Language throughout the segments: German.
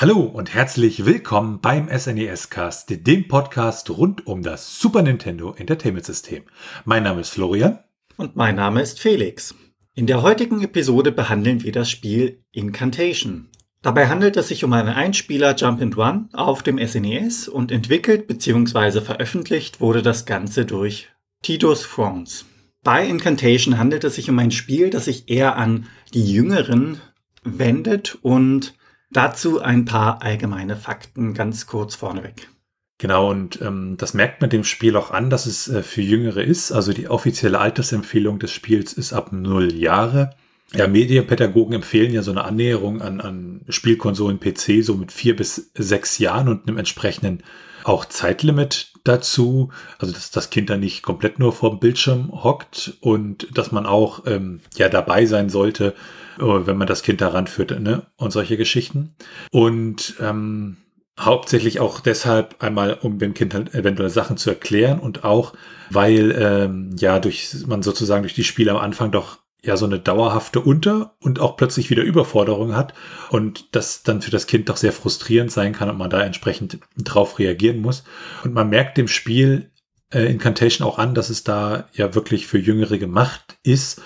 Hallo und herzlich willkommen beim SNES Cast, dem Podcast rund um das Super Nintendo Entertainment System. Mein Name ist Florian. Und mein Name ist Felix. In der heutigen Episode behandeln wir das Spiel Incantation. Dabei handelt es sich um einen Einspieler Jump and Run auf dem SNES und entwickelt bzw. veröffentlicht wurde das Ganze durch Titus France. Bei Incantation handelt es sich um ein Spiel, das sich eher an die Jüngeren wendet und Dazu ein paar allgemeine Fakten ganz kurz vorneweg. Genau, und ähm, das merkt man dem Spiel auch an, dass es äh, für Jüngere ist. Also die offizielle Altersempfehlung des Spiels ist ab 0 Jahre. Ja, Medienpädagogen empfehlen ja so eine Annäherung an, an Spielkonsolen PC so mit vier bis sechs Jahren und einem entsprechenden auch Zeitlimit dazu. Also dass das Kind dann nicht komplett nur vor dem Bildschirm hockt und dass man auch ähm, ja dabei sein sollte, wenn man das Kind daran führt, ne? Und solche Geschichten. Und ähm, hauptsächlich auch deshalb einmal, um dem Kind halt eventuell Sachen zu erklären und auch, weil ähm, ja durch man sozusagen durch die Spiele am Anfang doch ja so eine dauerhafte Unter- und auch plötzlich wieder Überforderung hat und das dann für das Kind doch sehr frustrierend sein kann und man da entsprechend drauf reagieren muss. Und man merkt dem Spiel äh, Incantation auch an, dass es da ja wirklich für Jüngere gemacht ist,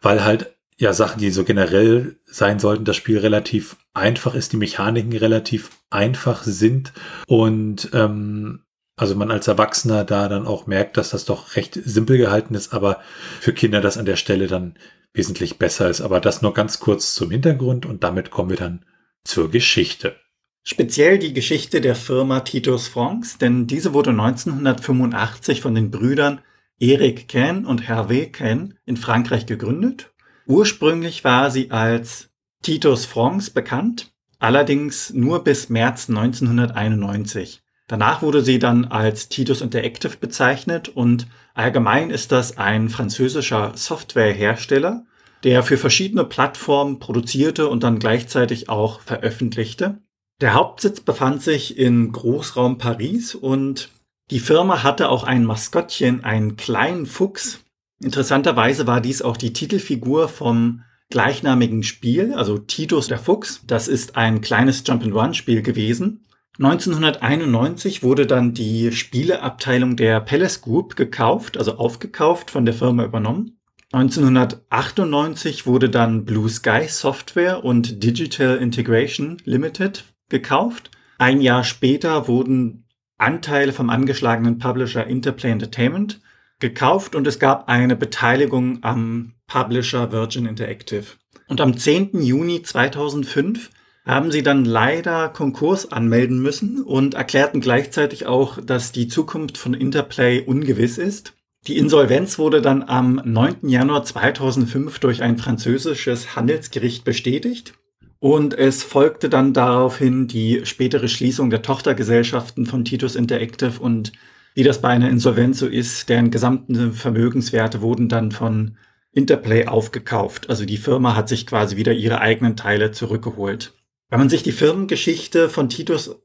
weil halt ja Sachen, die so generell sein sollten, das Spiel relativ einfach ist, die Mechaniken relativ einfach sind und ähm, also man als Erwachsener da dann auch merkt, dass das doch recht simpel gehalten ist, aber für Kinder das an der Stelle dann wesentlich besser ist. Aber das nur ganz kurz zum Hintergrund und damit kommen wir dann zur Geschichte. Speziell die Geschichte der Firma Titus France, denn diese wurde 1985 von den Brüdern Eric Ken und Hervé Ken in Frankreich gegründet Ursprünglich war sie als Titus France bekannt, allerdings nur bis März 1991. Danach wurde sie dann als Titus Interactive bezeichnet und allgemein ist das ein französischer Softwarehersteller, der für verschiedene Plattformen produzierte und dann gleichzeitig auch veröffentlichte. Der Hauptsitz befand sich in Großraum Paris und die Firma hatte auch ein Maskottchen, einen kleinen Fuchs, Interessanterweise war dies auch die Titelfigur vom gleichnamigen Spiel, also Titus der Fuchs. Das ist ein kleines Jump-and-Run-Spiel gewesen. 1991 wurde dann die Spieleabteilung der Palace Group gekauft, also aufgekauft, von der Firma übernommen. 1998 wurde dann Blue Sky Software und Digital Integration Limited gekauft. Ein Jahr später wurden Anteile vom angeschlagenen Publisher Interplay Entertainment gekauft und es gab eine Beteiligung am Publisher Virgin Interactive. Und am 10. Juni 2005 haben sie dann leider Konkurs anmelden müssen und erklärten gleichzeitig auch, dass die Zukunft von Interplay ungewiss ist. Die Insolvenz wurde dann am 9. Januar 2005 durch ein französisches Handelsgericht bestätigt. Und es folgte dann daraufhin die spätere Schließung der Tochtergesellschaften von Titus Interactive und wie das bei einer Insolvenz so ist, deren gesamten Vermögenswerte wurden dann von Interplay aufgekauft. Also die Firma hat sich quasi wieder ihre eigenen Teile zurückgeholt. Wenn man sich die Firmengeschichte von Titus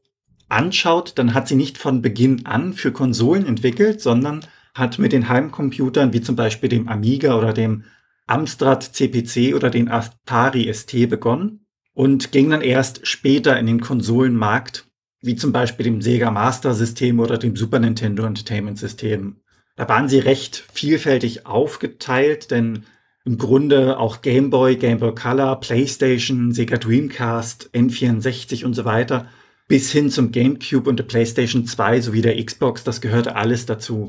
anschaut, dann hat sie nicht von Beginn an für Konsolen entwickelt, sondern hat mit den Heimcomputern wie zum Beispiel dem Amiga oder dem Amstrad CPC oder den Atari ST begonnen und ging dann erst später in den Konsolenmarkt wie zum Beispiel dem Sega Master System oder dem Super Nintendo Entertainment System. Da waren sie recht vielfältig aufgeteilt, denn im Grunde auch Game Boy, Game Boy Color, PlayStation, Sega Dreamcast, N64 und so weiter, bis hin zum GameCube und der PlayStation 2 sowie der Xbox, das gehörte alles dazu.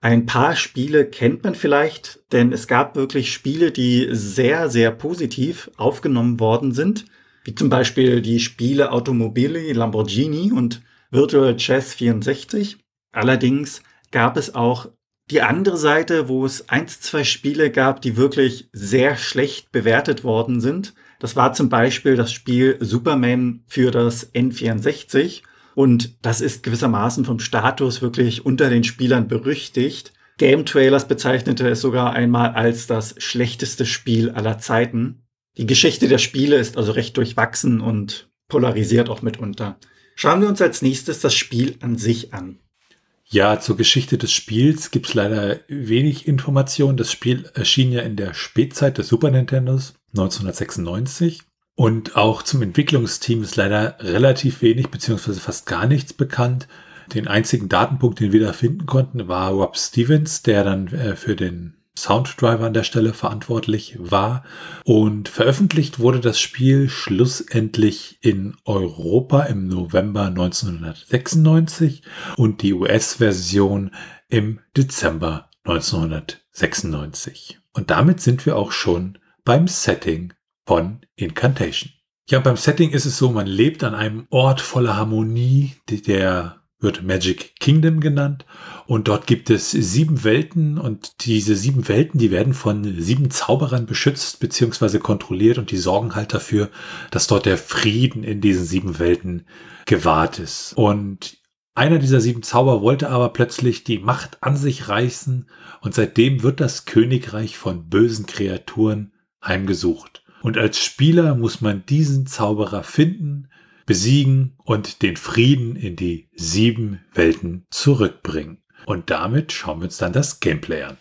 Ein paar Spiele kennt man vielleicht, denn es gab wirklich Spiele, die sehr, sehr positiv aufgenommen worden sind wie zum Beispiel die Spiele Automobili Lamborghini und Virtual Chess 64. Allerdings gab es auch die andere Seite, wo es eins, zwei Spiele gab, die wirklich sehr schlecht bewertet worden sind. Das war zum Beispiel das Spiel Superman für das N64. Und das ist gewissermaßen vom Status wirklich unter den Spielern berüchtigt. Game Trailers bezeichnete es sogar einmal als das schlechteste Spiel aller Zeiten. Die Geschichte der Spiele ist also recht durchwachsen und polarisiert auch mitunter. Schauen wir uns als nächstes das Spiel an sich an. Ja, zur Geschichte des Spiels gibt es leider wenig Informationen. Das Spiel erschien ja in der Spätzeit des Super Nintendos 1996 Und auch zum Entwicklungsteam ist leider relativ wenig beziehungsweise fast gar nichts bekannt. Den einzigen Datenpunkt, den wir da finden konnten, war Rob Stevens, der dann äh, für den Sounddriver an der Stelle verantwortlich war. Und veröffentlicht wurde das Spiel schlussendlich in Europa im November 1996 und die US-Version im Dezember 1996. Und damit sind wir auch schon beim Setting von Incantation. Ja, beim Setting ist es so, man lebt an einem Ort voller Harmonie, der wird Magic Kingdom genannt. Und dort gibt es sieben Welten und diese sieben Welten, die werden von sieben Zauberern beschützt bzw. kontrolliert und die sorgen halt dafür, dass dort der Frieden in diesen sieben Welten gewahrt ist. Und einer dieser sieben Zauber wollte aber plötzlich die Macht an sich reißen und seitdem wird das Königreich von bösen Kreaturen heimgesucht. Und als Spieler muss man diesen Zauberer finden, besiegen und den Frieden in die sieben Welten zurückbringen. Und damit schauen wir uns dann das Gameplay an.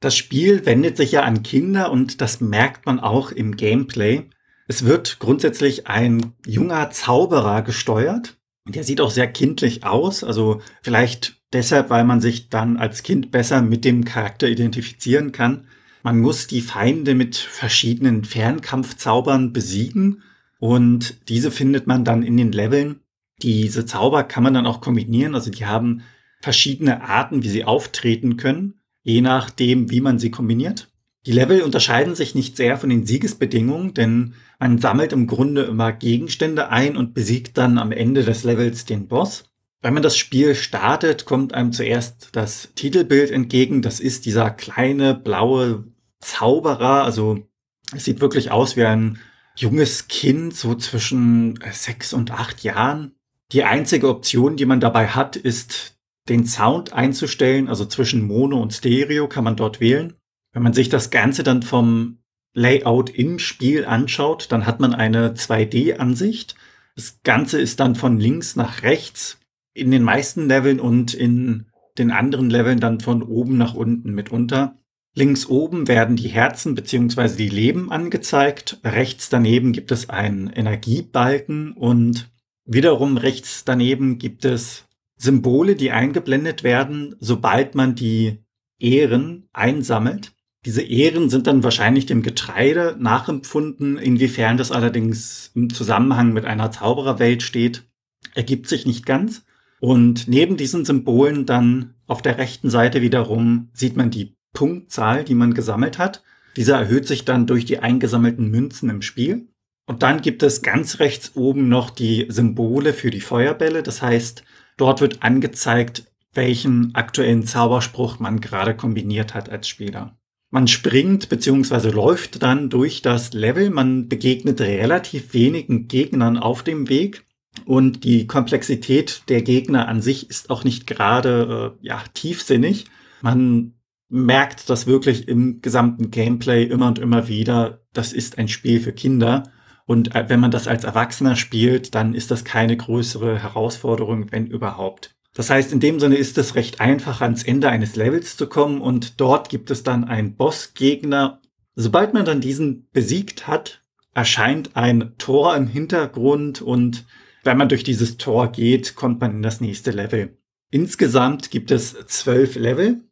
Das Spiel wendet sich ja an Kinder und das merkt man auch im Gameplay. Es wird grundsätzlich ein junger Zauberer gesteuert. Der sieht auch sehr kindlich aus, also vielleicht deshalb, weil man sich dann als Kind besser mit dem Charakter identifizieren kann. Man muss die Feinde mit verschiedenen Fernkampfzaubern besiegen und diese findet man dann in den Leveln. Diese Zauber kann man dann auch kombinieren, also die haben verschiedene Arten, wie sie auftreten können, je nachdem, wie man sie kombiniert. Die Level unterscheiden sich nicht sehr von den Siegesbedingungen, denn man sammelt im Grunde immer Gegenstände ein und besiegt dann am Ende des Levels den Boss. Wenn man das Spiel startet, kommt einem zuerst das Titelbild entgegen. Das ist dieser kleine blaue Zauberer. Also es sieht wirklich aus wie ein junges Kind, so zwischen sechs und acht Jahren. Die einzige Option, die man dabei hat, ist den Sound einzustellen. Also zwischen Mono und Stereo kann man dort wählen. Wenn man sich das Ganze dann vom Layout im Spiel anschaut, dann hat man eine 2D-Ansicht. Das Ganze ist dann von links nach rechts in den meisten Leveln und in den anderen Leveln dann von oben nach unten mitunter. Links oben werden die Herzen bzw. die Leben angezeigt. Rechts daneben gibt es einen Energiebalken und wiederum rechts daneben gibt es Symbole, die eingeblendet werden, sobald man die Ehren einsammelt. Diese Ehren sind dann wahrscheinlich dem Getreide nachempfunden. Inwiefern das allerdings im Zusammenhang mit einer Zaubererwelt steht, ergibt sich nicht ganz. Und neben diesen Symbolen dann auf der rechten Seite wiederum sieht man die Punktzahl, die man gesammelt hat. Dieser erhöht sich dann durch die eingesammelten Münzen im Spiel. Und dann gibt es ganz rechts oben noch die Symbole für die Feuerbälle. Das heißt, dort wird angezeigt, welchen aktuellen Zauberspruch man gerade kombiniert hat als Spieler. Man springt bzw. läuft dann durch das Level. Man begegnet relativ wenigen Gegnern auf dem Weg. Und die Komplexität der Gegner an sich ist auch nicht gerade äh, ja, tiefsinnig. Man merkt das wirklich im gesamten Gameplay immer und immer wieder. Das ist ein Spiel für Kinder. Und äh, wenn man das als Erwachsener spielt, dann ist das keine größere Herausforderung, wenn überhaupt. Das heißt, in dem Sinne ist es recht einfach, ans Ende eines Levels zu kommen und dort gibt es dann einen Bossgegner. Sobald man dann diesen besiegt hat, erscheint ein Tor im Hintergrund und wenn man durch dieses Tor geht, kommt man in das nächste Level. Insgesamt gibt es zwölf Level.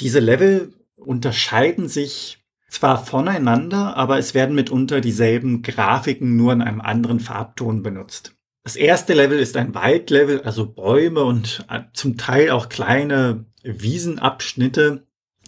Diese Level unterscheiden sich zwar voneinander, aber es werden mitunter dieselben Grafiken nur in einem anderen Farbton benutzt. Das erste Level ist ein Waldlevel, also Bäume und äh, zum Teil auch kleine Wiesenabschnitte.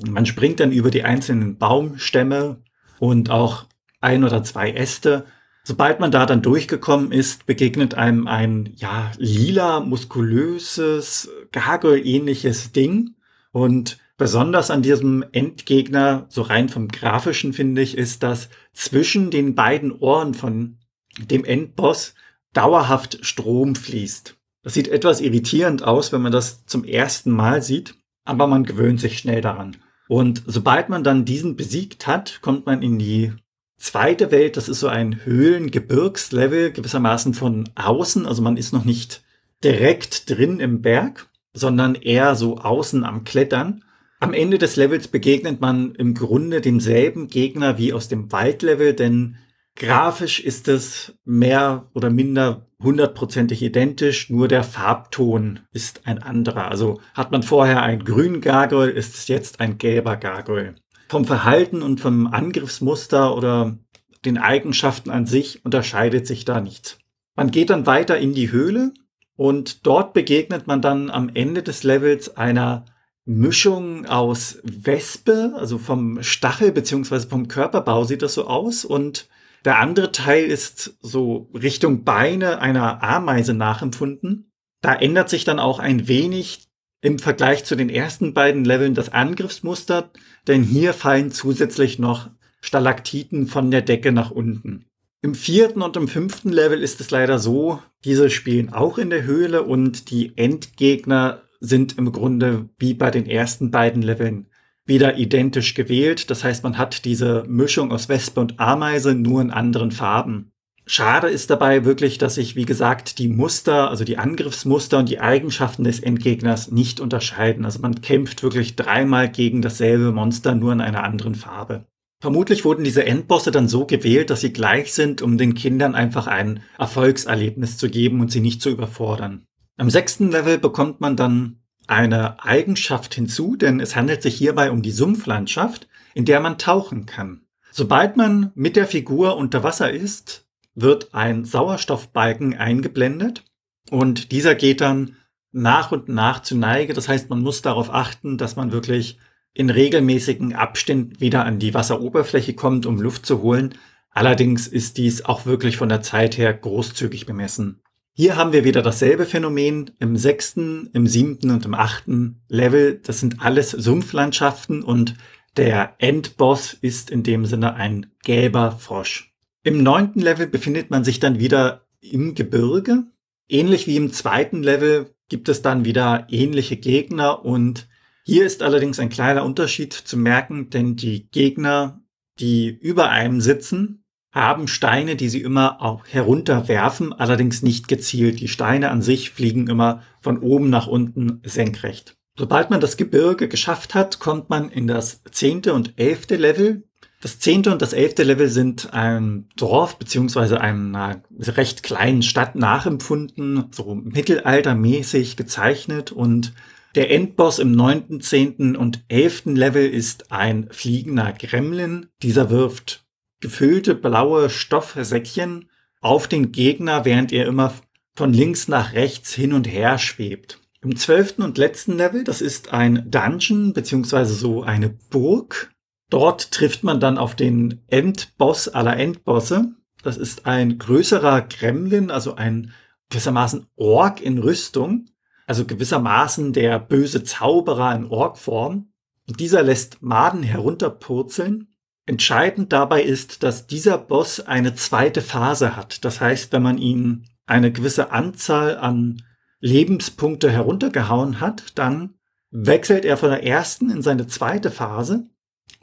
Man springt dann über die einzelnen Baumstämme und auch ein oder zwei Äste Sobald man da dann durchgekommen ist, begegnet einem ein, ja, lila, muskulöses, Gargoyle-ähnliches Ding. Und besonders an diesem Endgegner, so rein vom Grafischen finde ich, ist, dass zwischen den beiden Ohren von dem Endboss dauerhaft Strom fließt. Das sieht etwas irritierend aus, wenn man das zum ersten Mal sieht, aber man gewöhnt sich schnell daran. Und sobald man dann diesen besiegt hat, kommt man in die zweite Welt, das ist so ein Höhlengebirgslevel, gewissermaßen von außen. Also man ist noch nicht direkt drin im Berg, sondern eher so außen am Klettern. Am Ende des Levels begegnet man im Grunde demselben Gegner wie aus dem Waldlevel, denn Grafisch ist es mehr oder minder hundertprozentig identisch, nur der Farbton ist ein anderer. Also hat man vorher ein grün Gargoyle, ist es jetzt ein gelber Gargoyle. Vom Verhalten und vom Angriffsmuster oder den Eigenschaften an sich unterscheidet sich da nichts. Man geht dann weiter in die Höhle und dort begegnet man dann am Ende des Levels einer Mischung aus Wespe, also vom Stachel beziehungsweise vom Körperbau sieht das so aus und der andere Teil ist so Richtung Beine einer Ameise nachempfunden. Da ändert sich dann auch ein wenig im Vergleich zu den ersten beiden Leveln das Angriffsmuster, denn hier fallen zusätzlich noch Stalaktiten von der Decke nach unten. Im vierten und im fünften Level ist es leider so, diese spielen auch in der Höhle und die Endgegner sind im Grunde wie bei den ersten beiden Leveln wieder identisch gewählt. Das heißt, man hat diese Mischung aus Wespe und Ameise nur in anderen Farben. Schade ist dabei wirklich, dass sich, wie gesagt, die Muster, also die Angriffsmuster und die Eigenschaften des Endgegners nicht unterscheiden. Also man kämpft wirklich dreimal gegen dasselbe Monster, nur in einer anderen Farbe. Vermutlich wurden diese Endbosse dann so gewählt, dass sie gleich sind, um den Kindern einfach ein Erfolgserlebnis zu geben und sie nicht zu überfordern. Am sechsten Level bekommt man dann eine Eigenschaft hinzu, denn es handelt sich hierbei um die Sumpflandschaft, in der man tauchen kann. Sobald man mit der Figur unter Wasser ist, wird ein Sauerstoffbalken eingeblendet und dieser geht dann nach und nach zu Neige. Das heißt, man muss darauf achten, dass man wirklich in regelmäßigen Abständen wieder an die Wasseroberfläche kommt, um Luft zu holen. Allerdings ist dies auch wirklich von der Zeit her großzügig bemessen. Hier haben wir wieder dasselbe Phänomen im sechsten, im siebten und im achten Level. Das sind alles Sumpflandschaften und der Endboss ist in dem Sinne ein gelber Frosch. Im neunten Level befindet man sich dann wieder im Gebirge. Ähnlich wie im zweiten Level gibt es dann wieder ähnliche Gegner und hier ist allerdings ein kleiner Unterschied zu merken, denn die Gegner, die über einem sitzen, haben Steine, die sie immer auch herunterwerfen, allerdings nicht gezielt. Die Steine an sich fliegen immer von oben nach unten senkrecht. Sobald man das Gebirge geschafft hat, kommt man in das zehnte und elfte Level. Das zehnte und das elfte Level sind ein Dorf beziehungsweise einer recht kleinen Stadt nachempfunden, so mittelaltermäßig gezeichnet und der Endboss im neunten, zehnten und elften Level ist ein fliegender Gremlin. Dieser wirft gefüllte blaue Stoffsäckchen auf den Gegner, während er immer von links nach rechts hin und her schwebt. Im zwölften und letzten Level, das ist ein Dungeon beziehungsweise so eine Burg. Dort trifft man dann auf den Endboss aller Endbosse. Das ist ein größerer Gremlin, also ein gewissermaßen Ork in Rüstung, also gewissermaßen der böse Zauberer in Orkform. Und dieser lässt Maden herunterpurzeln Entscheidend dabei ist, dass dieser Boss eine zweite Phase hat. Das heißt, wenn man ihn eine gewisse Anzahl an Lebenspunkte heruntergehauen hat, dann wechselt er von der ersten in seine zweite Phase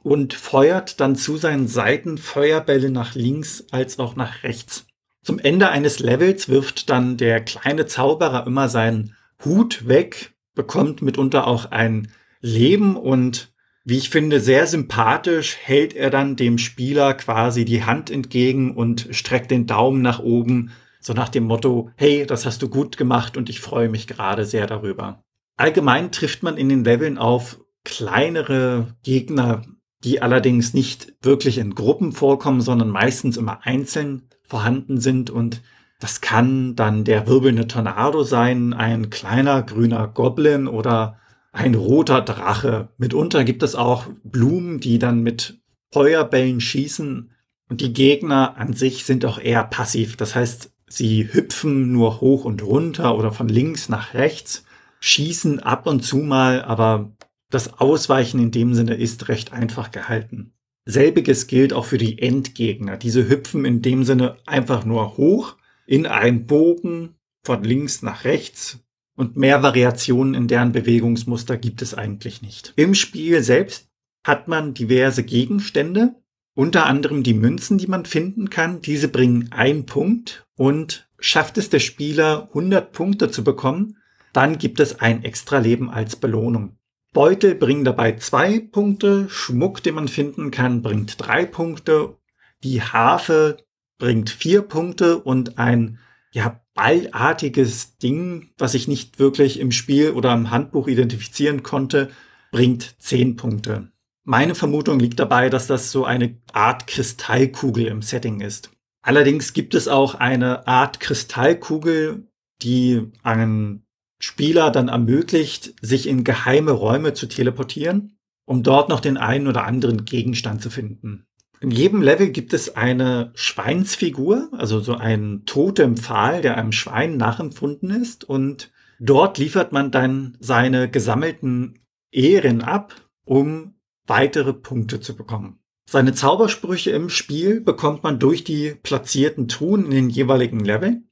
und feuert dann zu seinen Seiten Feuerbälle nach links als auch nach rechts. Zum Ende eines Levels wirft dann der kleine Zauberer immer seinen Hut weg, bekommt mitunter auch ein Leben und wie ich finde, sehr sympathisch hält er dann dem Spieler quasi die Hand entgegen und streckt den Daumen nach oben, so nach dem Motto, hey, das hast du gut gemacht und ich freue mich gerade sehr darüber. Allgemein trifft man in den Leveln auf kleinere Gegner, die allerdings nicht wirklich in Gruppen vorkommen, sondern meistens immer einzeln vorhanden sind und das kann dann der wirbelnde Tornado sein, ein kleiner grüner Goblin oder ein roter Drache. Mitunter gibt es auch Blumen, die dann mit Feuerbällen schießen. Und die Gegner an sich sind auch eher passiv. Das heißt, sie hüpfen nur hoch und runter oder von links nach rechts, schießen ab und zu mal, aber das Ausweichen in dem Sinne ist recht einfach gehalten. Selbiges gilt auch für die Endgegner. Diese hüpfen in dem Sinne einfach nur hoch in einen Bogen von links nach rechts, und mehr Variationen in deren Bewegungsmuster gibt es eigentlich nicht. Im Spiel selbst hat man diverse Gegenstände, unter anderem die Münzen, die man finden kann. Diese bringen einen Punkt und schafft es der Spieler 100 Punkte zu bekommen, dann gibt es ein extra Leben als Belohnung. Beutel bringen dabei zwei Punkte, Schmuck, den man finden kann, bringt drei Punkte, die Harfe bringt vier Punkte und ein ja, ballartiges Ding, was ich nicht wirklich im Spiel oder im Handbuch identifizieren konnte, bringt zehn Punkte. Meine Vermutung liegt dabei, dass das so eine Art Kristallkugel im Setting ist. Allerdings gibt es auch eine Art Kristallkugel, die einen Spieler dann ermöglicht, sich in geheime Räume zu teleportieren, um dort noch den einen oder anderen Gegenstand zu finden. In jedem Level gibt es eine Schweinsfigur, also so ein Pfahl, der einem Schwein nachempfunden ist und dort liefert man dann seine gesammelten Ehren ab, um weitere Punkte zu bekommen. Seine Zaubersprüche im Spiel bekommt man durch die platzierten Truhen in den jeweiligen Level.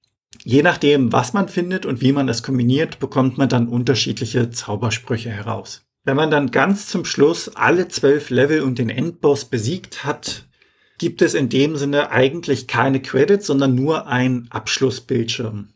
Je nachdem, was man findet und wie man es kombiniert, bekommt man dann unterschiedliche Zaubersprüche heraus. Wenn man dann ganz zum Schluss alle zwölf Level und den Endboss besiegt hat, gibt es in dem Sinne eigentlich keine Credits, sondern nur ein Abschlussbildschirm.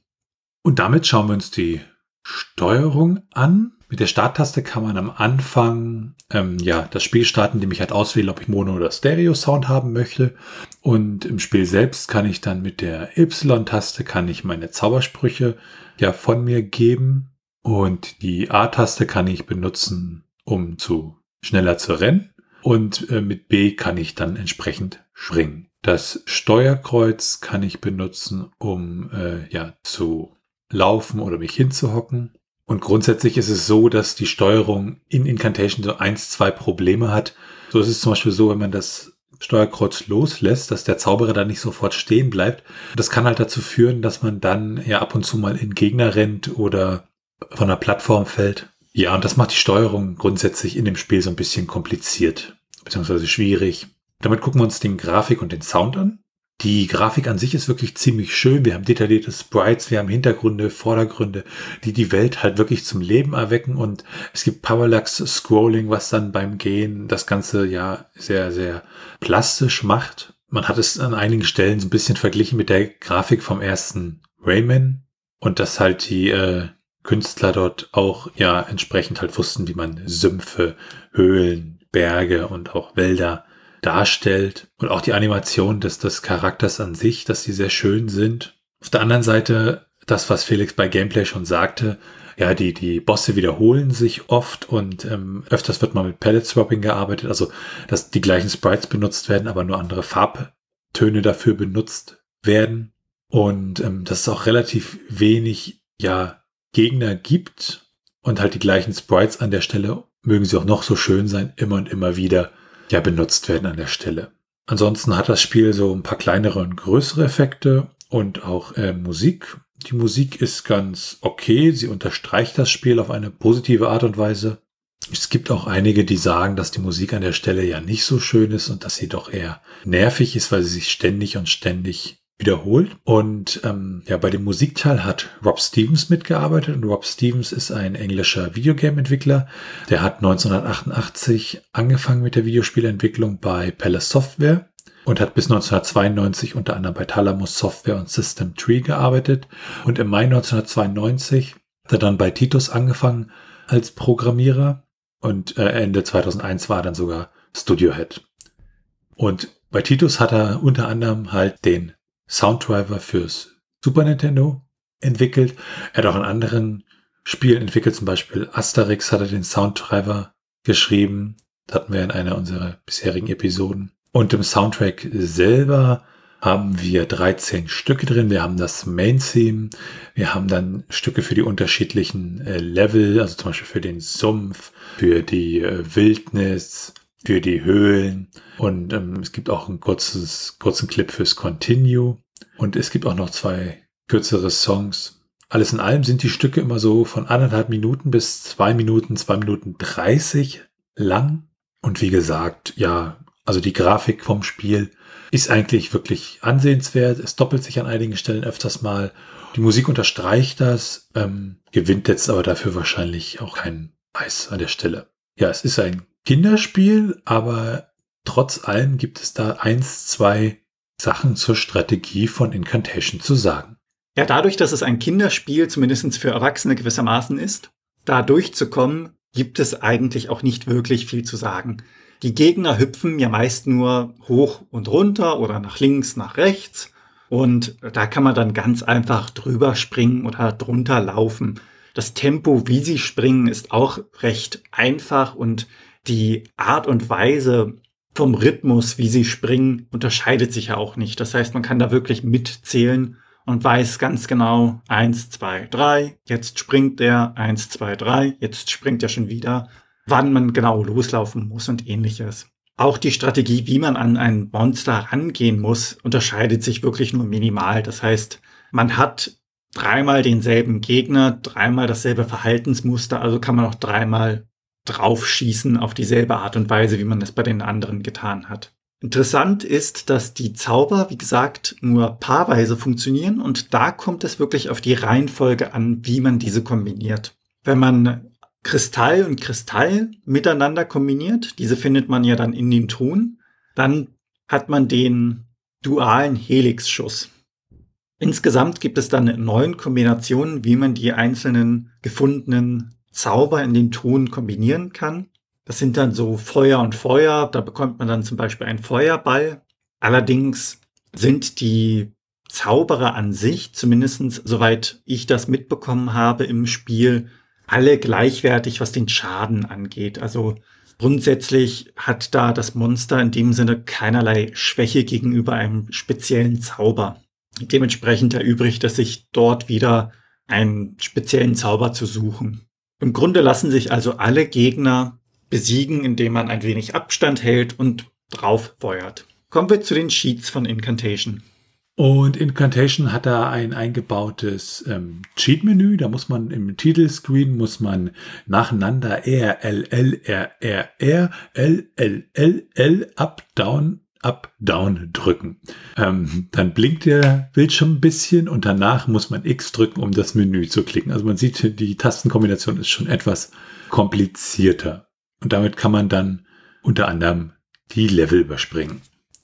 Und damit schauen wir uns die Steuerung an. Mit der Starttaste kann man am Anfang ähm, ja das Spiel starten, indem ich halt auswähle, ob ich Mono- oder Stereo-Sound haben möchte. Und im Spiel selbst kann ich dann mit der Y-Taste meine Zaubersprüche ja von mir geben. Und die A-Taste kann ich benutzen, um zu schneller zu rennen. Und äh, mit B kann ich dann entsprechend springen. Das Steuerkreuz kann ich benutzen, um äh, ja zu laufen oder mich hinzuhocken. Und grundsätzlich ist es so, dass die Steuerung in Incantation so eins, zwei Probleme hat. So ist es zum Beispiel so, wenn man das Steuerkreuz loslässt, dass der Zauberer dann nicht sofort stehen bleibt. Das kann halt dazu führen, dass man dann ja ab und zu mal in Gegner rennt oder von der Plattform fällt. Ja, und das macht die Steuerung grundsätzlich in dem Spiel so ein bisschen kompliziert, beziehungsweise schwierig. Damit gucken wir uns den Grafik und den Sound an. Die Grafik an sich ist wirklich ziemlich schön. Wir haben detaillierte Sprites, wir haben Hintergründe, Vordergründe, die die Welt halt wirklich zum Leben erwecken und es gibt Parallax Scrolling, was dann beim Gehen das Ganze ja sehr, sehr plastisch macht. Man hat es an einigen Stellen so ein bisschen verglichen mit der Grafik vom ersten Rayman und dass halt die äh, Künstler dort auch ja entsprechend halt wussten, wie man Sümpfe, Höhlen, Berge und auch Wälder darstellt und auch die Animation des, des Charakters an sich, dass die sehr schön sind. Auf der anderen Seite, das, was Felix bei Gameplay schon sagte, ja, die, die Bosse wiederholen sich oft und ähm, öfters wird mal mit Palette Swapping gearbeitet, also dass die gleichen Sprites benutzt werden, aber nur andere Farbtöne dafür benutzt werden. Und ähm, dass es auch relativ wenig, ja, Gegner gibt und halt die gleichen Sprites an der Stelle, mögen sie auch noch so schön sein, immer und immer wieder ja benutzt werden an der Stelle. Ansonsten hat das Spiel so ein paar kleinere und größere Effekte und auch äh, Musik. Die Musik ist ganz okay. Sie unterstreicht das Spiel auf eine positive Art und Weise. Es gibt auch einige, die sagen, dass die Musik an der Stelle ja nicht so schön ist und dass sie doch eher nervig ist, weil sie sich ständig und ständig wiederholt. Und ähm, ja, bei dem Musikteil hat Rob Stevens mitgearbeitet und Rob Stevens ist ein englischer Videogame-Entwickler. Der hat 1988 angefangen mit der Videospielentwicklung bei Palace Software und hat bis 1992 unter anderem bei Thalamus Software und System Tree gearbeitet. Und im Mai 1992 hat er dann bei Titus angefangen als Programmierer und äh, Ende 2001 war er dann sogar Studio Head. Und bei Titus hat er unter anderem halt den Sounddriver fürs Super Nintendo entwickelt. Er hat auch in anderen Spielen entwickelt, zum Beispiel Asterix hat er den Sounddriver geschrieben. Das hatten wir in einer unserer bisherigen Episoden. Und im Soundtrack selber haben wir 13 Stücke drin. Wir haben das Main Theme. Wir haben dann Stücke für die unterschiedlichen äh, Level, also zum Beispiel für den Sumpf, für die äh, Wildnis, für die Höhlen. Und ähm, es gibt auch einen kurzes, kurzen Clip fürs Continue. Und es gibt auch noch zwei kürzere Songs. Alles in allem sind die Stücke immer so von anderthalb Minuten bis zwei Minuten, zwei Minuten dreißig lang. Und wie gesagt, ja, also die Grafik vom Spiel ist eigentlich wirklich ansehenswert. Es doppelt sich an einigen Stellen öfters mal. Die Musik unterstreicht das, ähm, gewinnt jetzt aber dafür wahrscheinlich auch keinen Preis an der Stelle. Ja, es ist ein Kinderspiel, aber trotz allem gibt es da eins, zwei Sachen zur Strategie von Incantation zu sagen. Ja, dadurch, dass es ein Kinderspiel zumindest für Erwachsene gewissermaßen ist, da durchzukommen, gibt es eigentlich auch nicht wirklich viel zu sagen. Die Gegner hüpfen ja meist nur hoch und runter oder nach links, nach rechts Und da kann man dann ganz einfach drüber springen oder drunter laufen. Das Tempo, wie sie springen, ist auch recht einfach und die Art und Weise vom Rhythmus, wie sie springen, unterscheidet sich ja auch nicht. Das heißt, man kann da wirklich mitzählen und weiß ganz genau, eins, zwei, drei, jetzt springt der, eins, zwei, drei, jetzt springt er schon wieder, wann man genau loslaufen muss und ähnliches. Auch die Strategie, wie man an ein Monster rangehen muss, unterscheidet sich wirklich nur minimal. Das heißt, man hat dreimal denselben Gegner, dreimal dasselbe Verhaltensmuster, also kann man auch dreimal draufschießen auf dieselbe Art und Weise, wie man es bei den anderen getan hat. Interessant ist, dass die Zauber, wie gesagt, nur paarweise funktionieren und da kommt es wirklich auf die Reihenfolge an, wie man diese kombiniert. Wenn man Kristall und Kristall miteinander kombiniert, diese findet man ja dann in den Truhen, dann hat man den dualen Helixschuss. Insgesamt gibt es dann neun Kombinationen, wie man die einzelnen gefundenen Zauber in den Truhen kombinieren kann. Das sind dann so Feuer und Feuer. Da bekommt man dann zum Beispiel einen Feuerball. Allerdings sind die Zauberer an sich, zumindestens soweit ich das mitbekommen habe im Spiel, alle gleichwertig, was den Schaden angeht. Also grundsätzlich hat da das Monster in dem Sinne keinerlei Schwäche gegenüber einem speziellen Zauber. Dementsprechend erübrigt es sich dort wieder einen speziellen Zauber zu suchen. Im Grunde lassen sich also alle Gegner besiegen, indem man ein wenig Abstand hält und drauf feuert. Kommen wir zu den Sheets von Incantation. Und Incantation hat da ein eingebautes ähm, Cheat-Menü. Da muss man im Titelscreen muss man nacheinander R, L, L, R, R, R, L, L, L, L, Up, Down, Up, Down drücken. Ähm, dann blinkt der Bildschirm ein bisschen und danach muss man X drücken, um das Menü zu klicken. Also man sieht, die Tastenkombination ist schon etwas komplizierter. Und damit kann man dann unter anderem die Level überspringen.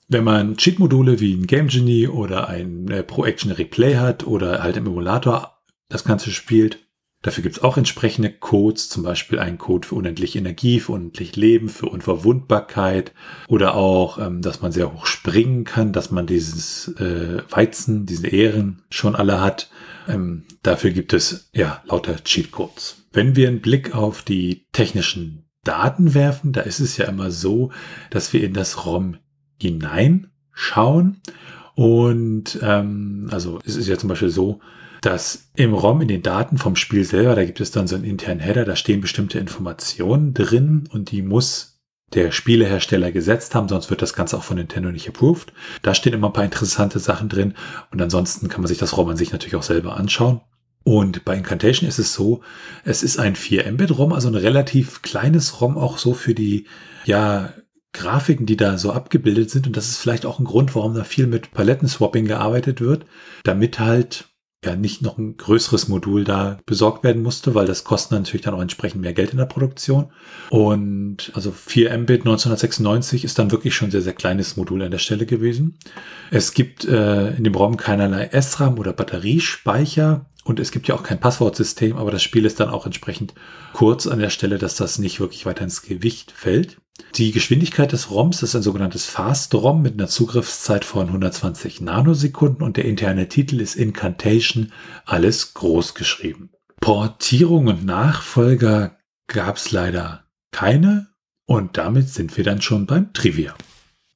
Wenn man Cheat-Module wie ein Game Genie oder ein äh, Pro Action Replay hat oder halt im Emulator das Ganze spielt, dafür gibt es auch entsprechende Codes, zum Beispiel einen Code für unendliche Energie, für unendlich Leben, für Unverwundbarkeit oder auch, ähm, dass man sehr hoch springen kann, dass man dieses äh, Weizen, diese Ehren schon alle hat. Ähm, dafür gibt es ja lauter Cheat-Codes. Wenn wir einen Blick auf die technischen Daten werfen, da ist es ja immer so, dass wir in das ROM hineinschauen. Und ähm, also es ist ja zum Beispiel so, dass im ROM in den Daten vom Spiel selber, da gibt es dann so einen internen Header, da stehen bestimmte Informationen drin und die muss der Spielehersteller gesetzt haben, sonst wird das Ganze auch von Nintendo nicht approved. Da stehen immer ein paar interessante Sachen drin und ansonsten kann man sich das ROM an sich natürlich auch selber anschauen. Und bei Incantation ist es so, es ist ein 4-Mbit-ROM, also ein relativ kleines ROM auch so für die, ja, Grafiken, die da so abgebildet sind. Und das ist vielleicht auch ein Grund, warum da viel mit Palettenswapping gearbeitet wird, damit halt ja nicht noch ein größeres Modul da besorgt werden musste, weil das kostet natürlich dann auch entsprechend mehr Geld in der Produktion. Und also 4 Mbit 1996 ist dann wirklich schon ein sehr, sehr kleines Modul an der Stelle gewesen. Es gibt äh, in dem ROM keinerlei SRAM oder Batteriespeicher. Und es gibt ja auch kein Passwortsystem, aber das Spiel ist dann auch entsprechend kurz an der Stelle, dass das nicht wirklich weiter ins Gewicht fällt. Die Geschwindigkeit des ROMs ist ein sogenanntes Fast ROM mit einer Zugriffszeit von 120 Nanosekunden und der interne Titel ist Incantation, alles groß geschrieben. Portierung und Nachfolger gab es leider keine und damit sind wir dann schon beim Trivia.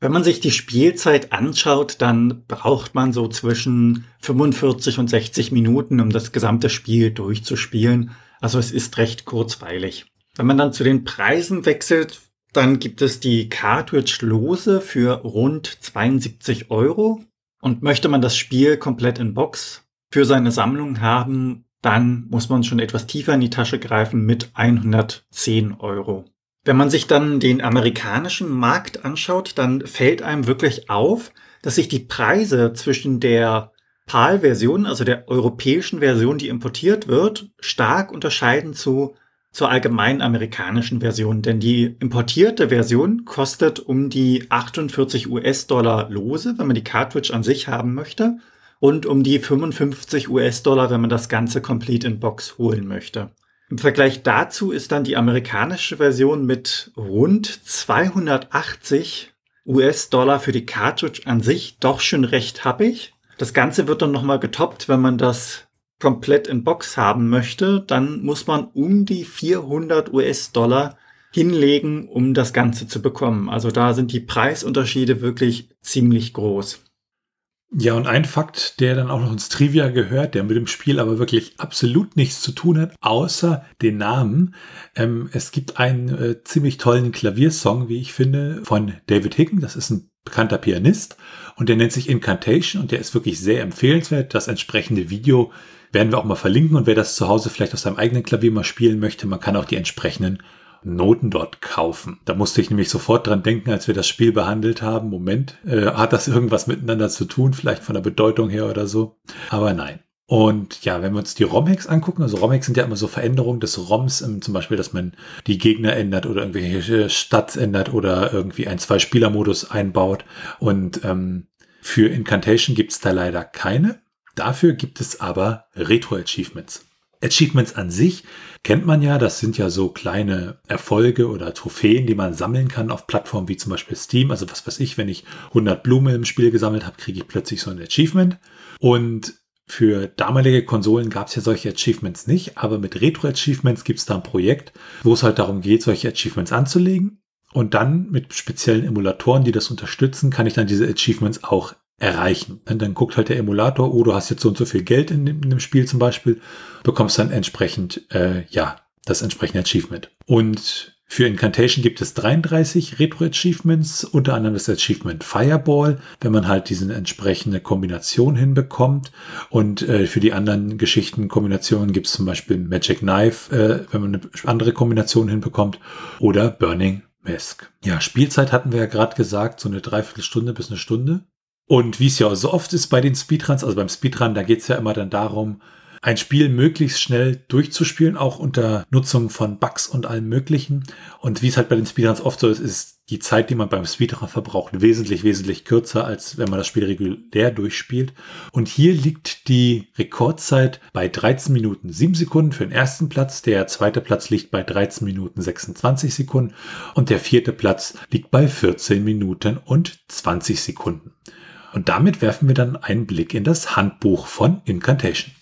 Wenn man sich die Spielzeit anschaut, dann braucht man so zwischen 45 und 60 Minuten, um das gesamte Spiel durchzuspielen. Also es ist recht kurzweilig. Wenn man dann zu den Preisen wechselt, dann gibt es die Cartridge-Lose für rund 72 Euro. Und möchte man das Spiel komplett in Box für seine Sammlung haben, dann muss man schon etwas tiefer in die Tasche greifen mit 110 Euro. Wenn man sich dann den amerikanischen Markt anschaut, dann fällt einem wirklich auf, dass sich die Preise zwischen der PAL-Version, also der europäischen Version, die importiert wird, stark unterscheiden zu zur allgemeinen amerikanischen Version, denn die importierte Version kostet um die 48 US-Dollar lose, wenn man die Cartridge an sich haben möchte, und um die 55 US-Dollar, wenn man das Ganze komplett in Box holen möchte. Im Vergleich dazu ist dann die amerikanische Version mit rund 280 US-Dollar für die Cartridge an sich doch schon recht happig. Das Ganze wird dann nochmal getoppt, wenn man das komplett in Box haben möchte, dann muss man um die 400 US-Dollar hinlegen, um das Ganze zu bekommen. Also da sind die Preisunterschiede wirklich ziemlich groß. Ja, und ein Fakt, der dann auch noch ins Trivia gehört, der mit dem Spiel aber wirklich absolut nichts zu tun hat, außer den Namen. Ähm, es gibt einen äh, ziemlich tollen Klaviersong, wie ich finde, von David Hicken. Das ist ein bekannter Pianist und der nennt sich Incantation und der ist wirklich sehr empfehlenswert. Das entsprechende Video werden wir auch mal verlinken und wer das zu Hause vielleicht auf seinem eigenen Klavier mal spielen möchte, man kann auch die entsprechenden Noten dort kaufen. Da musste ich nämlich sofort dran denken, als wir das Spiel behandelt haben. Moment, äh, hat das irgendwas miteinander zu tun? Vielleicht von der Bedeutung her oder so? Aber nein. Und ja, wenn wir uns die ROM-Hacks angucken, also ROM-Hacks sind ja immer so Veränderungen des ROMs, ähm, zum Beispiel, dass man die Gegner ändert oder irgendwelche Stats ändert oder irgendwie einen Zwei-Spieler-Modus einbaut. Und ähm, für Incantation gibt es da leider keine. Dafür gibt es aber Retro-Achievements. Achievements an sich kennt man ja, das sind ja so kleine Erfolge oder Trophäen, die man sammeln kann auf Plattformen wie zum Beispiel Steam. Also was weiß ich, wenn ich 100 Blumen im Spiel gesammelt habe, kriege ich plötzlich so ein Achievement. Und für damalige Konsolen gab es ja solche Achievements nicht, aber mit Retro-Achievements gibt es da ein Projekt, wo es halt darum geht, solche Achievements anzulegen. Und dann mit speziellen Emulatoren, die das unterstützen, kann ich dann diese Achievements auch erreichen. Und dann guckt halt der Emulator, oh, du hast jetzt so und so viel Geld in dem, in dem Spiel zum Beispiel, bekommst dann entsprechend, äh, ja, das entsprechende Achievement. Und für Incantation gibt es 33 Retro-Achievements, unter anderem das Achievement Fireball, wenn man halt diese entsprechende Kombination hinbekommt. Und äh, für die anderen Geschichten, Kombinationen gibt es zum Beispiel Magic Knife, äh, wenn man eine andere Kombination hinbekommt, oder Burning Mask. Ja, Spielzeit hatten wir ja gerade gesagt, so eine Dreiviertelstunde bis eine Stunde. Und wie es ja so oft ist bei den Speedruns, also beim Speedrun, da geht es ja immer dann darum, ein Spiel möglichst schnell durchzuspielen, auch unter Nutzung von Bugs und allem Möglichen. Und wie es halt bei den Speedruns oft so ist, ist die Zeit, die man beim Speedrun verbraucht, wesentlich, wesentlich kürzer, als wenn man das Spiel regulär durchspielt. Und hier liegt die Rekordzeit bei 13 Minuten 7 Sekunden für den ersten Platz. Der zweite Platz liegt bei 13 Minuten 26 Sekunden. Und der vierte Platz liegt bei 14 Minuten und 20 Sekunden. Und damit werfen wir dann einen Blick in das Handbuch von Incantation.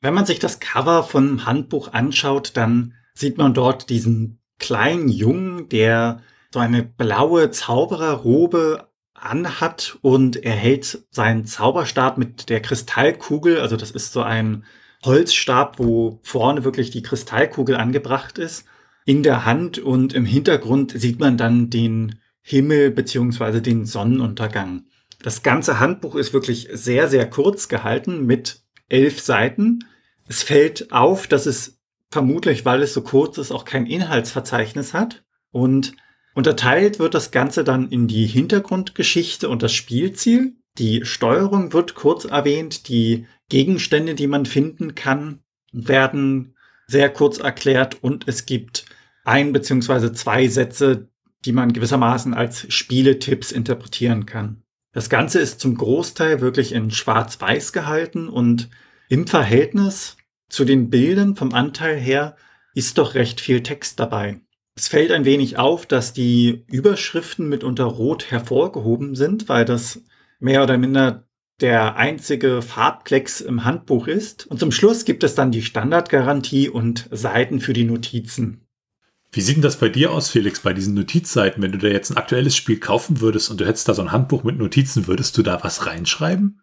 Wenn man sich das Cover vom Handbuch anschaut, dann sieht man dort diesen kleinen Jungen, der so eine blaue Zaubererrobe anhat und er hält seinen Zauberstab mit der Kristallkugel. Also das ist so ein Holzstab, wo vorne wirklich die Kristallkugel angebracht ist, in der Hand und im Hintergrund sieht man dann den Himmel beziehungsweise den Sonnenuntergang. Das ganze Handbuch ist wirklich sehr, sehr kurz gehalten mit elf Seiten. Es fällt auf, dass es vermutlich, weil es so kurz ist, auch kein Inhaltsverzeichnis hat. Und unterteilt wird das Ganze dann in die Hintergrundgeschichte und das Spielziel. Die Steuerung wird kurz erwähnt. Die Gegenstände, die man finden kann, werden sehr kurz erklärt. Und es gibt ein beziehungsweise zwei Sätze, die man gewissermaßen als Spieletipps interpretieren kann. Das Ganze ist zum Großteil wirklich in Schwarz-Weiß gehalten und im Verhältnis zu den Bildern vom Anteil her ist doch recht viel Text dabei. Es fällt ein wenig auf, dass die Überschriften mitunter rot hervorgehoben sind, weil das mehr oder minder der einzige Farbklecks im Handbuch ist. Und zum Schluss gibt es dann die Standardgarantie und Seiten für die Notizen. Wie sieht denn das bei dir aus, Felix, bei diesen Notizseiten? Wenn du da jetzt ein aktuelles Spiel kaufen würdest und du hättest da so ein Handbuch mit Notizen, würdest du da was reinschreiben?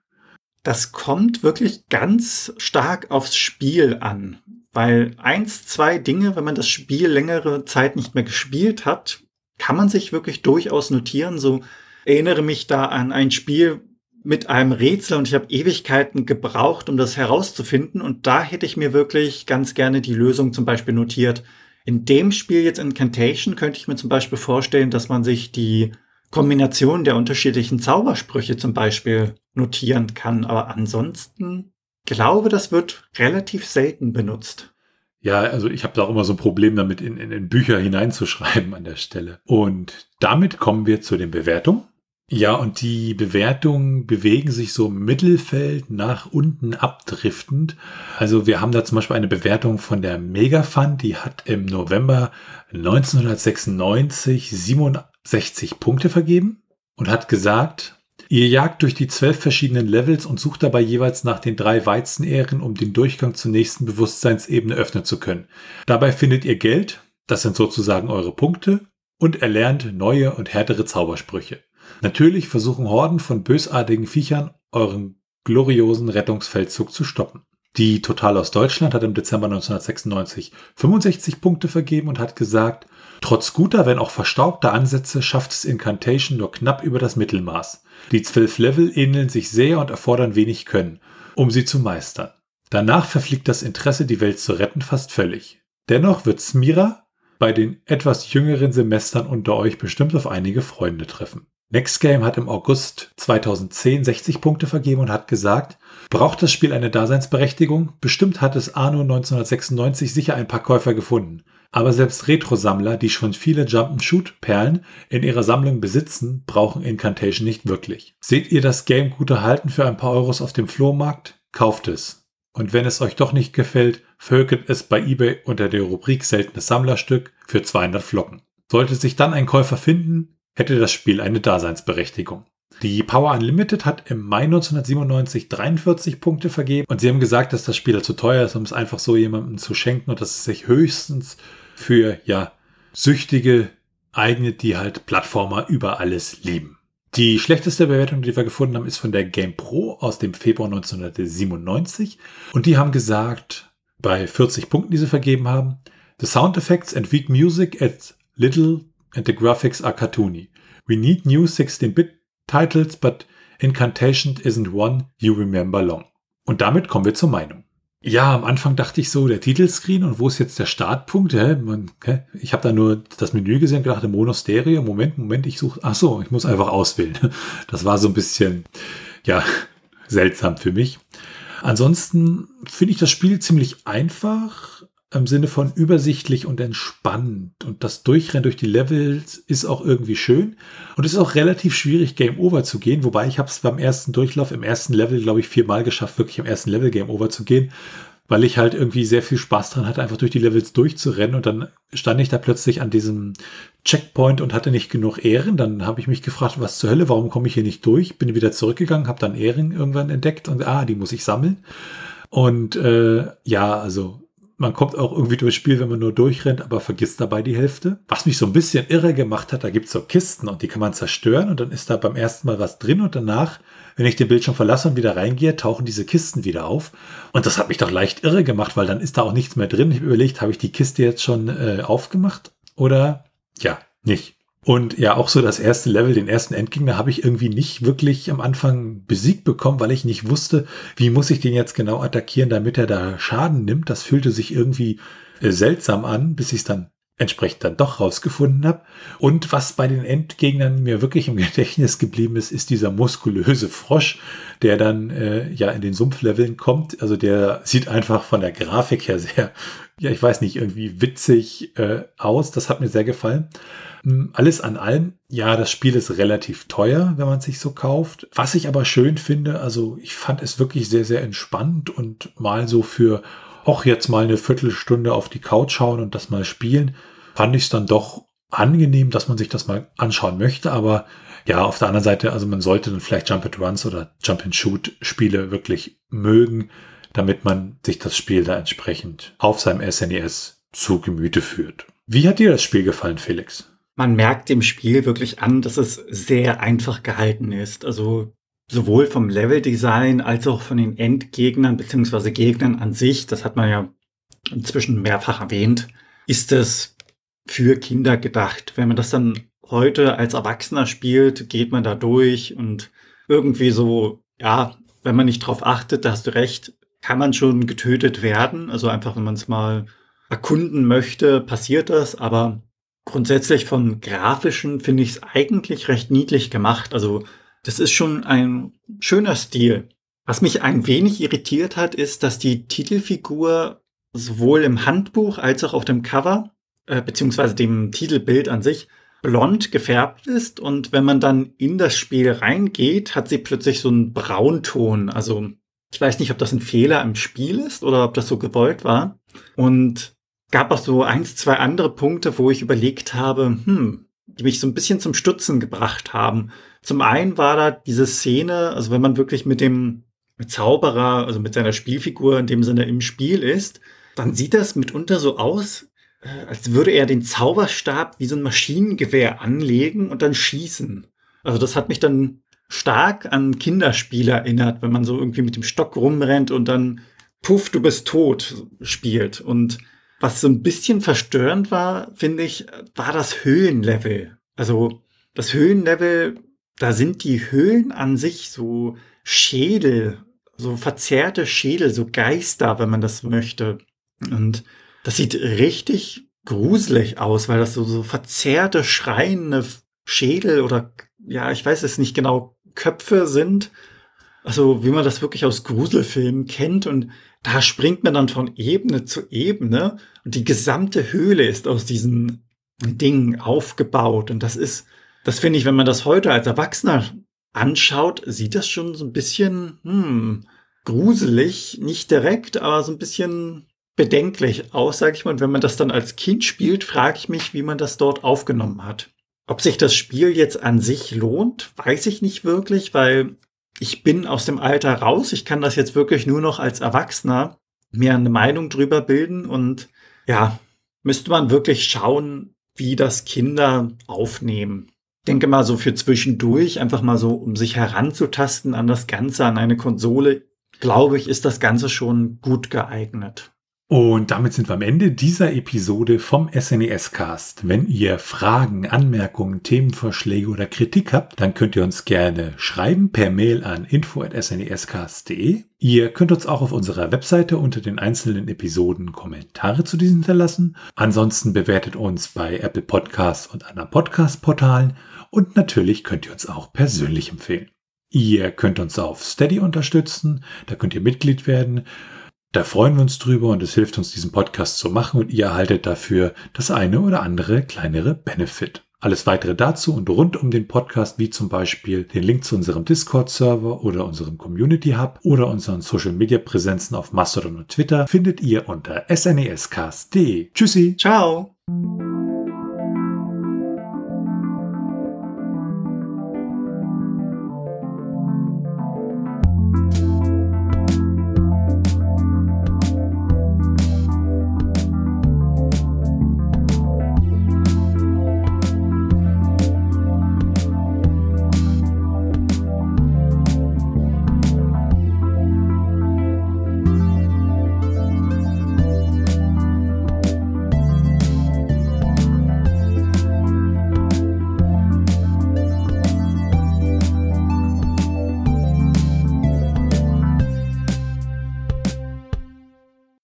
Das kommt wirklich ganz stark aufs Spiel an. Weil eins, zwei Dinge, wenn man das Spiel längere Zeit nicht mehr gespielt hat, kann man sich wirklich durchaus notieren. So erinnere mich da an ein Spiel mit einem Rätsel und ich habe Ewigkeiten gebraucht, um das herauszufinden. Und da hätte ich mir wirklich ganz gerne die Lösung zum Beispiel notiert. In dem Spiel jetzt Incantation könnte ich mir zum Beispiel vorstellen, dass man sich die Kombination der unterschiedlichen Zaubersprüche zum Beispiel notieren kann. Aber ansonsten glaube, das wird relativ selten benutzt. Ja, also ich habe da auch immer so ein Problem damit, in, in, in Bücher hineinzuschreiben an der Stelle. Und damit kommen wir zu den Bewertungen. Ja, und die Bewertungen bewegen sich so Mittelfeld nach unten abdriftend. Also wir haben da zum Beispiel eine Bewertung von der Megafund, die hat im November 1996 67 Punkte vergeben und hat gesagt, Ihr jagt durch die zwölf verschiedenen Levels und sucht dabei jeweils nach den drei Weizenähren, um den Durchgang zur nächsten Bewusstseinsebene öffnen zu können. Dabei findet ihr Geld, das sind sozusagen eure Punkte, und erlernt neue und härtere Zaubersprüche. Natürlich versuchen Horden von bösartigen Viechern euren gloriosen Rettungsfeldzug zu stoppen. Die Total aus Deutschland hat im Dezember 1996 65 Punkte vergeben und hat gesagt, trotz guter, wenn auch verstaubter Ansätze schafft es Incantation nur knapp über das Mittelmaß. Die zwölf Level ähneln sich sehr und erfordern wenig Können, um sie zu meistern. Danach verfliegt das Interesse, die Welt zu retten, fast völlig. Dennoch wird Smira bei den etwas jüngeren Semestern unter euch bestimmt auf einige Freunde treffen. Next Game hat im August 2010 60 Punkte vergeben und hat gesagt, braucht das Spiel eine Daseinsberechtigung? Bestimmt hat es Anno 1996 sicher ein paar Käufer gefunden. Aber selbst Retro-Sammler, die schon viele Jump-and-Shoot-Perlen in ihrer Sammlung besitzen, brauchen Incantation nicht wirklich. Seht ihr das Game gut erhalten für ein paar Euros auf dem Flohmarkt? Kauft es. Und wenn es euch doch nicht gefällt, völkert es bei eBay unter der Rubrik Seltenes Sammlerstück für 200 Flocken. Sollte sich dann ein Käufer finden, hätte das Spiel eine Daseinsberechtigung. Die Power Unlimited hat im Mai 1997 43 Punkte vergeben und sie haben gesagt, dass das Spiel zu teuer ist, um es einfach so jemandem zu schenken und dass es sich höchstens für, ja, Süchtige eignet, die halt Plattformer über alles lieben. Die schlechteste Bewertung, die wir gefunden haben, ist von der Game Pro aus dem Februar 1997 und die haben gesagt, bei 40 Punkten, die sie vergeben haben, The sound effects and weak music at little and the graphics are cartoony. We need new 16-bit titles, but Incantation isn't one you remember long. Und damit kommen wir zur Meinung. Ja, am Anfang dachte ich so, der Titelscreen und wo ist jetzt der Startpunkt? Hä? Man, hä? Ich habe da nur das Menü gesehen, gedacht, Mono Stereo. Moment, Moment, ich suche. Ach so, ich muss einfach auswählen. Das war so ein bisschen, ja, seltsam für mich. Ansonsten finde ich das Spiel ziemlich einfach im Sinne von übersichtlich und entspannt. Und das Durchrennen durch die Levels ist auch irgendwie schön. Und es ist auch relativ schwierig, Game Over zu gehen. Wobei ich habe es beim ersten Durchlauf, im ersten Level, glaube ich, viermal geschafft, wirklich im ersten Level Game Over zu gehen. Weil ich halt irgendwie sehr viel Spaß dran hatte, einfach durch die Levels durchzurennen. Und dann stand ich da plötzlich an diesem Checkpoint und hatte nicht genug Ehren. Dann habe ich mich gefragt, was zur Hölle, warum komme ich hier nicht durch? Bin wieder zurückgegangen, habe dann Ehren irgendwann entdeckt und ah, die muss ich sammeln. Und äh, ja, also man kommt auch irgendwie durchs Spiel, wenn man nur durchrennt, aber vergisst dabei die Hälfte. Was mich so ein bisschen irre gemacht hat, da gibt's so Kisten und die kann man zerstören und dann ist da beim ersten Mal was drin und danach, wenn ich den Bildschirm verlasse und wieder reingehe, tauchen diese Kisten wieder auf. Und das hat mich doch leicht irre gemacht, weil dann ist da auch nichts mehr drin. Ich habe überlegt, habe ich die Kiste jetzt schon äh, aufgemacht oder ja, nicht. Und ja, auch so das erste Level, den ersten Endgegner habe ich irgendwie nicht wirklich am Anfang besiegt bekommen, weil ich nicht wusste, wie muss ich den jetzt genau attackieren, damit er da Schaden nimmt. Das fühlte sich irgendwie äh, seltsam an, bis ich es dann entsprechend dann doch rausgefunden habe. Und was bei den Endgegnern mir wirklich im Gedächtnis geblieben ist, ist dieser muskulöse Frosch, der dann äh, ja in den Sumpfleveln kommt. Also der sieht einfach von der Grafik her sehr, ja, ich weiß nicht, irgendwie witzig äh, aus. Das hat mir sehr gefallen. Hm, alles an allem, ja, das Spiel ist relativ teuer, wenn man es sich so kauft. Was ich aber schön finde, also ich fand es wirklich sehr, sehr entspannt und mal so für auch jetzt mal eine Viertelstunde auf die Couch schauen und das mal spielen, fand ich es dann doch angenehm, dass man sich das mal anschauen möchte. Aber ja, auf der anderen Seite, also man sollte dann vielleicht Jump and Runs oder Jump and Shoot Spiele wirklich mögen, damit man sich das Spiel da entsprechend auf seinem SNES e zu Gemüte führt. Wie hat dir das Spiel gefallen, Felix? man merkt dem Spiel wirklich an, dass es sehr einfach gehalten ist. Also sowohl vom Leveldesign als auch von den Endgegnern beziehungsweise Gegnern an sich, das hat man ja inzwischen mehrfach erwähnt, ist es für Kinder gedacht. Wenn man das dann heute als Erwachsener spielt, geht man da durch und irgendwie so, ja, wenn man nicht drauf achtet, da hast du recht, kann man schon getötet werden. Also einfach, wenn man es mal erkunden möchte, passiert das, aber Grundsätzlich vom Grafischen finde ich es eigentlich recht niedlich gemacht. Also das ist schon ein schöner Stil. Was mich ein wenig irritiert hat, ist, dass die Titelfigur sowohl im Handbuch als auch auf dem Cover, äh, beziehungsweise dem Titelbild an sich, blond gefärbt ist und wenn man dann in das Spiel reingeht, hat sie plötzlich so einen Braunton. Also ich weiß nicht, ob das ein Fehler im Spiel ist oder ob das so gewollt war. Und gab auch so eins, zwei andere Punkte, wo ich überlegt habe, hm, die mich so ein bisschen zum Stutzen gebracht haben. Zum einen war da diese Szene, also wenn man wirklich mit dem Zauberer, also mit seiner Spielfigur in dem Sinne im Spiel ist, dann sieht das mitunter so aus, als würde er den Zauberstab wie so ein Maschinengewehr anlegen und dann schießen. Also das hat mich dann stark an Kinderspiele erinnert, wenn man so irgendwie mit dem Stock rumrennt und dann Puff, du bist tot spielt. Und was so ein bisschen verstörend war, finde ich, war das Höhlenlevel. Also das Höhlenlevel, da sind die Höhlen an sich so Schädel, so verzerrte Schädel, so Geister, wenn man das möchte. Und das sieht richtig gruselig aus, weil das so, so verzerrte, schreiende Schädel oder ja, ich weiß es nicht genau, Köpfe sind. Also wie man das wirklich aus Gruselfilmen kennt. Und da springt man dann von Ebene zu Ebene. Und die gesamte Höhle ist aus diesen Dingen aufgebaut. Und das ist, das finde ich, wenn man das heute als Erwachsener anschaut, sieht das schon so ein bisschen hm, gruselig, nicht direkt, aber so ein bisschen bedenklich aus, sage ich mal. Und wenn man das dann als Kind spielt, frage ich mich, wie man das dort aufgenommen hat. Ob sich das Spiel jetzt an sich lohnt, weiß ich nicht wirklich, weil ich bin aus dem Alter raus. Ich kann das jetzt wirklich nur noch als Erwachsener mir eine Meinung drüber bilden und ja, müsste man wirklich schauen, wie das Kinder aufnehmen. Ich denke mal so für zwischendurch, einfach mal so, um sich heranzutasten an das Ganze, an eine Konsole, glaube ich, ist das Ganze schon gut geeignet. Und damit sind wir am Ende dieser Episode vom SNES Cast. Wenn ihr Fragen, Anmerkungen, Themenvorschläge oder Kritik habt, dann könnt ihr uns gerne schreiben per Mail an info@snescast.de. Ihr könnt uns auch auf unserer Webseite unter den einzelnen Episoden Kommentare zu diesen hinterlassen. Ansonsten bewertet uns bei Apple Podcasts und anderen Podcast Portalen und natürlich könnt ihr uns auch persönlich empfehlen. Ihr könnt uns auf Steady unterstützen, da könnt ihr Mitglied werden. Da freuen wir uns drüber und es hilft uns, diesen Podcast zu machen und ihr erhaltet dafür das eine oder andere kleinere Benefit. Alles weitere dazu und rund um den Podcast, wie zum Beispiel den Link zu unserem Discord-Server oder unserem Community Hub oder unseren Social-Media-Präsenzen auf Mastodon und Twitter, findet ihr unter snescast.de. Tschüssi. Ciao.